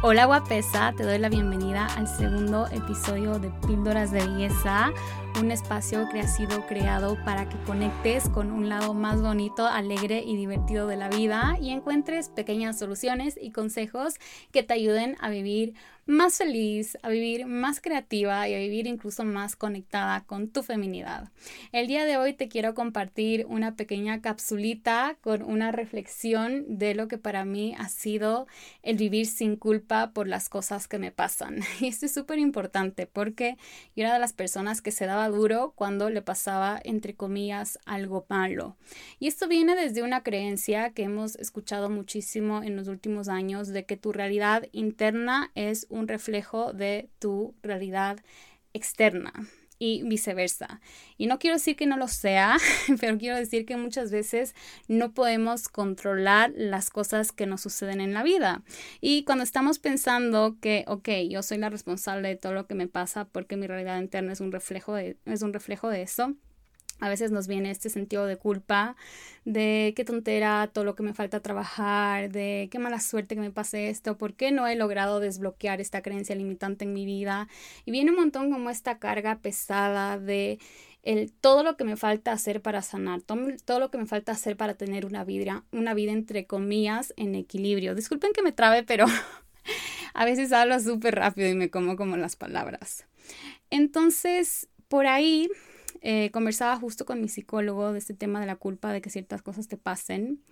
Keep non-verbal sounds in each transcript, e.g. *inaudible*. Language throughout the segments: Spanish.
Hola guapesa, te doy la bienvenida al segundo episodio de Píldoras de Belleza, un espacio que ha sido creado para que conectes con un lado más bonito, alegre y divertido de la vida y encuentres pequeñas soluciones y consejos que te ayuden a vivir más feliz, a vivir más creativa y a vivir incluso más conectada con tu feminidad. El día de hoy te quiero compartir una pequeña capsulita con una reflexión de lo que para mí ha sido el vivir sin culpa por las cosas que me pasan. *laughs* Y esto es súper importante porque yo era de las personas que se daba duro cuando le pasaba, entre comillas, algo malo. Y esto viene desde una creencia que hemos escuchado muchísimo en los últimos años de que tu realidad interna es un reflejo de tu realidad externa y viceversa. Y no quiero decir que no lo sea, *laughs* pero quiero decir que muchas veces no podemos controlar las cosas que nos suceden en la vida. Y cuando estamos pensando que, ok, yo soy la responsable de todo lo que me pasa porque mi realidad interna es un reflejo de, es un reflejo de eso, a veces nos viene este sentido de culpa, de qué tontera todo lo que me falta trabajar, de qué mala suerte que me pase esto, por qué no he logrado desbloquear esta creencia limitante en mi vida. Y viene un montón como esta carga pesada de el, todo lo que me falta hacer para sanar, todo, todo, lo que me falta hacer para tener una vida, una vida entre comillas en equilibrio. Disculpen que me trabe, pero *laughs* a veces hablo súper rápido y me como como las palabras. Entonces, por ahí eh, conversaba justo con mi psicólogo de este tema de la culpa, de que ciertas cosas te pasen.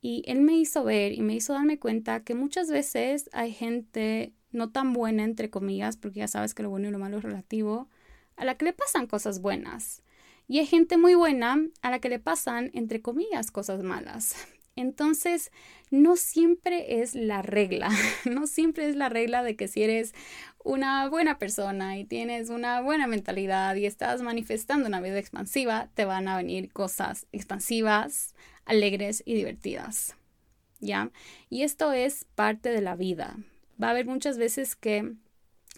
Y él me hizo ver y me hizo darme cuenta que muchas veces hay gente no tan buena, entre comillas, porque ya sabes que lo bueno y lo malo es relativo, a la que le pasan cosas buenas. Y hay gente muy buena a la que le pasan, entre comillas, cosas malas. Entonces, no siempre es la regla, *laughs* no siempre es la regla de que si eres una buena persona y tienes una buena mentalidad y estás manifestando una vida expansiva, te van a venir cosas expansivas, alegres y divertidas. ¿Ya? Y esto es parte de la vida. Va a haber muchas veces que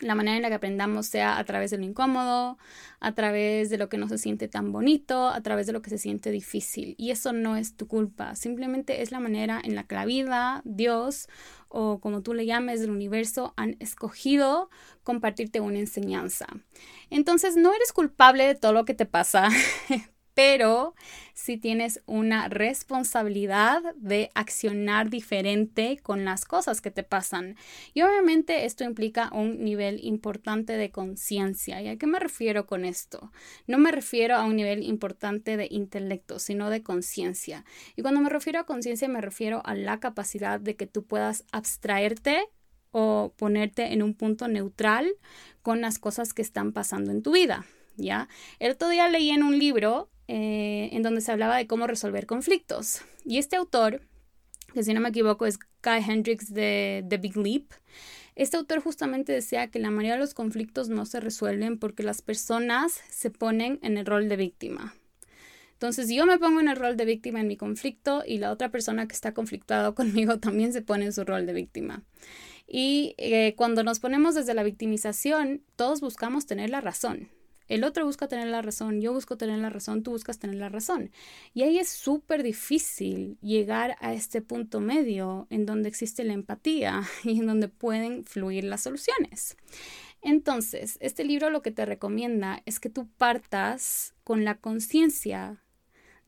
la manera en la que aprendamos sea a través de lo incómodo, a través de lo que no se siente tan bonito, a través de lo que se siente difícil. Y eso no es tu culpa, simplemente es la manera en la que la vida, Dios o como tú le llames del universo han escogido compartirte una enseñanza. Entonces no eres culpable de todo lo que te pasa, pero si tienes una responsabilidad de accionar diferente con las cosas que te pasan. Y obviamente esto implica un nivel importante de conciencia. ¿Y a qué me refiero con esto? No me refiero a un nivel importante de intelecto, sino de conciencia. Y cuando me refiero a conciencia me refiero a la capacidad de que tú puedas abstraerte o ponerte en un punto neutral con las cosas que están pasando en tu vida. ¿Ya? El otro día leí en un libro eh, en donde se hablaba de cómo resolver conflictos. Y este autor, que si no me equivoco es Guy Hendricks de The Big Leap, este autor justamente decía que la mayoría de los conflictos no se resuelven porque las personas se ponen en el rol de víctima. Entonces, yo me pongo en el rol de víctima en mi conflicto y la otra persona que está conflictuada *laughs* conmigo también se pone en su rol de víctima. Y eh, cuando nos ponemos desde la victimización, todos buscamos tener la razón. El otro busca tener la razón, yo busco tener la razón, tú buscas tener la razón. Y ahí es súper difícil llegar a este punto medio en donde existe la empatía *laughs* y en donde pueden fluir las soluciones. Entonces, este libro lo que te recomienda es que tú partas con la conciencia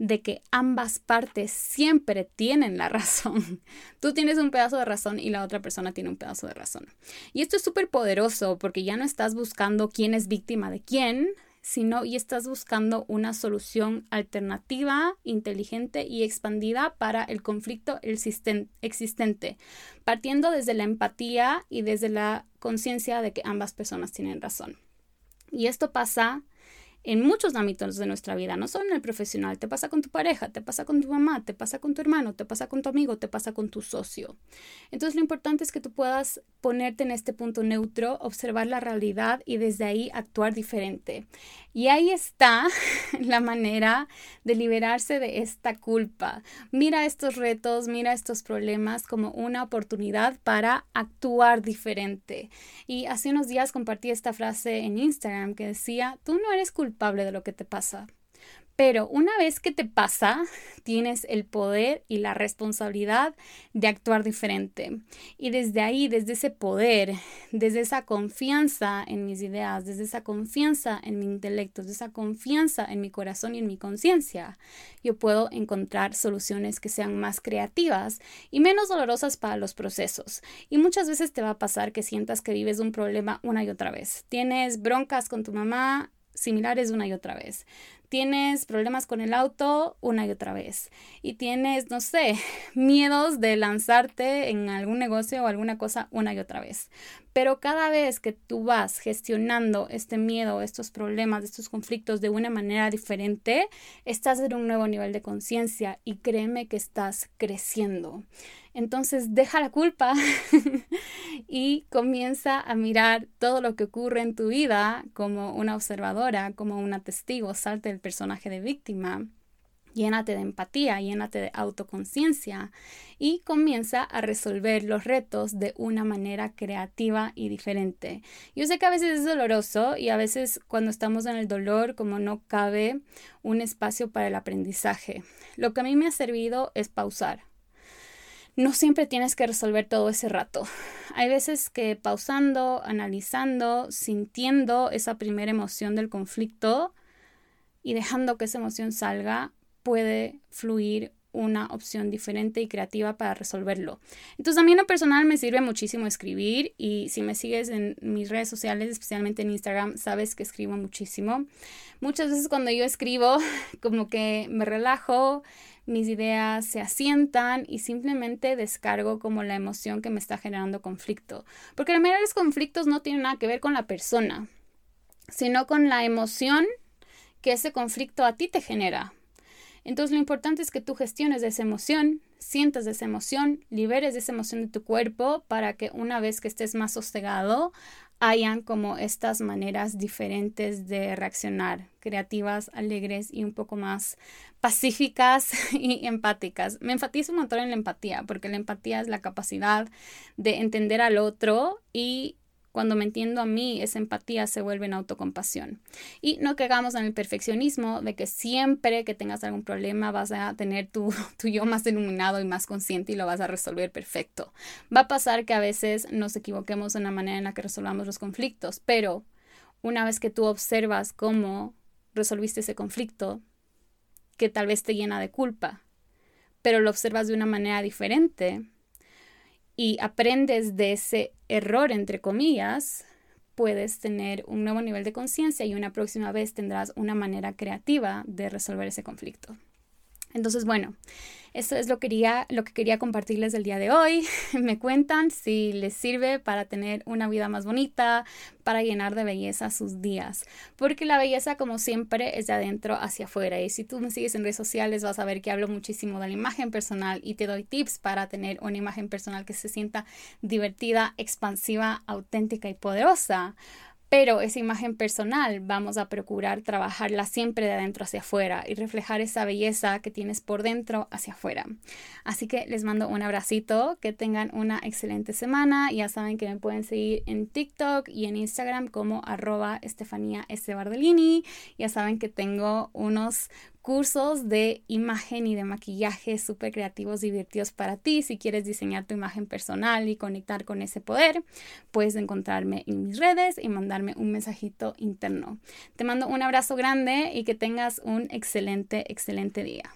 de que ambas partes siempre tienen la razón. *laughs* Tú tienes un pedazo de razón y la otra persona tiene un pedazo de razón. Y esto es súper poderoso porque ya no estás buscando quién es víctima de quién, sino y estás buscando una solución alternativa, inteligente y expandida para el conflicto existente, partiendo desde la empatía y desde la conciencia de que ambas personas tienen razón. Y esto pasa en muchos ámbitos de nuestra vida, no solo en el profesional, te pasa con tu pareja, te pasa con tu mamá, te pasa con tu hermano, te pasa con tu amigo, te pasa con tu socio. Entonces lo importante es que tú puedas ponerte en este punto neutro, observar la realidad y desde ahí actuar diferente. Y ahí está *laughs* la manera de liberarse de esta culpa. Mira estos retos, mira estos problemas como una oportunidad para actuar diferente. Y hace unos días compartí esta frase en Instagram que decía, tú no eres culpable de lo que te pasa Pero una vez que te pasa, tienes el poder y la responsabilidad de actuar diferente. Y desde ahí, desde ese poder, desde esa confianza en mis ideas, desde esa confianza en mi intelecto, desde esa confianza en mi corazón y en mi conciencia, yo puedo encontrar soluciones que sean más creativas y menos dolorosas para los procesos. Y muchas veces te va a pasar que sientas que vives un problema una y otra vez. Tienes broncas con tu mamá similares una y otra vez tienes problemas con el auto una y otra vez y tienes, no sé, *laughs* miedos de lanzarte en algún negocio o alguna cosa una y otra vez. Pero cada vez que tú vas gestionando este miedo, estos problemas, estos conflictos de una manera diferente, estás en un nuevo nivel de conciencia y créeme que estás creciendo. Entonces deja la culpa *laughs* y comienza a mirar todo lo que ocurre en tu vida como una observadora, como una testigo. Salte personaje de víctima. Llénate de empatía, llénate de autoconciencia y comienza a resolver los retos de una manera creativa y diferente. Yo sé que a veces es doloroso y a veces cuando estamos en el dolor como no cabe un espacio para el aprendizaje. Lo que a mí me ha servido es pausar no siempre tienes que resolver todo ese rato. Hay veces que pausando, analizando, sintiendo esa primera emoción del conflicto y dejando que esa emoción salga, puede fluir una opción diferente y creativa para resolverlo. Entonces a mí en lo personal me sirve muchísimo escribir y si me sigues en mis redes sociales, especialmente en Instagram, sabes que escribo muchísimo. Muchas veces cuando yo escribo *laughs* como que me relajo, mis ideas se asientan y simplemente descargo como la emoción que me está generando conflicto. Porque la mayoría los conflictos no tienen nada que ver con la persona, sino con la emoción que ese conflicto a ti te genera. Entonces lo importante es que tú gestiones esa emoción, sientas esa emoción, liberes esa emoción de tu cuerpo para que una vez que estés más sosegado, hayan como estas maneras diferentes de reaccionar, creativas, alegres y un poco más pacíficas *laughs* y empáticas. Me enfatizo un montón en la empatía, porque la empatía es la capacidad de entender al otro y cuando me entiendo a mí, esa empatía se vuelve en autocompasión. Y no caigamos en el perfeccionismo de que siempre que tengas algún problema vas a tener tu, *laughs* tu yo más iluminado y más consciente y lo vas a resolver perfecto. Va a pasar que a veces nos equivoquemos en la manera en la que resolvamos los conflictos, pero una vez que tú observas cómo resolviste ese conflicto, que tal vez te llena de culpa, pero lo observas de una manera diferente, y aprendes de ese error, entre comillas, puedes tener un nuevo nivel de conciencia y una próxima vez tendrás una manera creativa de resolver ese conflicto. Entonces, bueno, eso es lo, quería, lo que quería compartirles el día de hoy. *laughs* Me cuentan si les sirve para tener una vida más bonita, para llenar de belleza sus días. Porque la belleza, como siempre, es de adentro hacia afuera. Y si tú me sigues en redes sociales, vas a ver que hablo muchísimo de la imagen personal y te doy tips para tener una imagen personal que se sienta divertida, expansiva, auténtica y poderosa pero esa imagen personal vamos a procurar trabajarla siempre de adentro hacia afuera y reflejar esa belleza que tienes por dentro hacia afuera. Así que les mando un abracito, que tengan una excelente semana. Ya saben que me pueden seguir en TikTok y en Instagram como arroba Estefanía S. Ya saben que tengo unos cursos de imagen y de maquillaje súper creativos, divertidos para ti. Si quieres diseñar tu imagen personal y conectar con ese poder, puedes encontrarme en mis redes y mandarme un mensajito interno. Te mando un abrazo grande y que tengas un excelente, excelente día.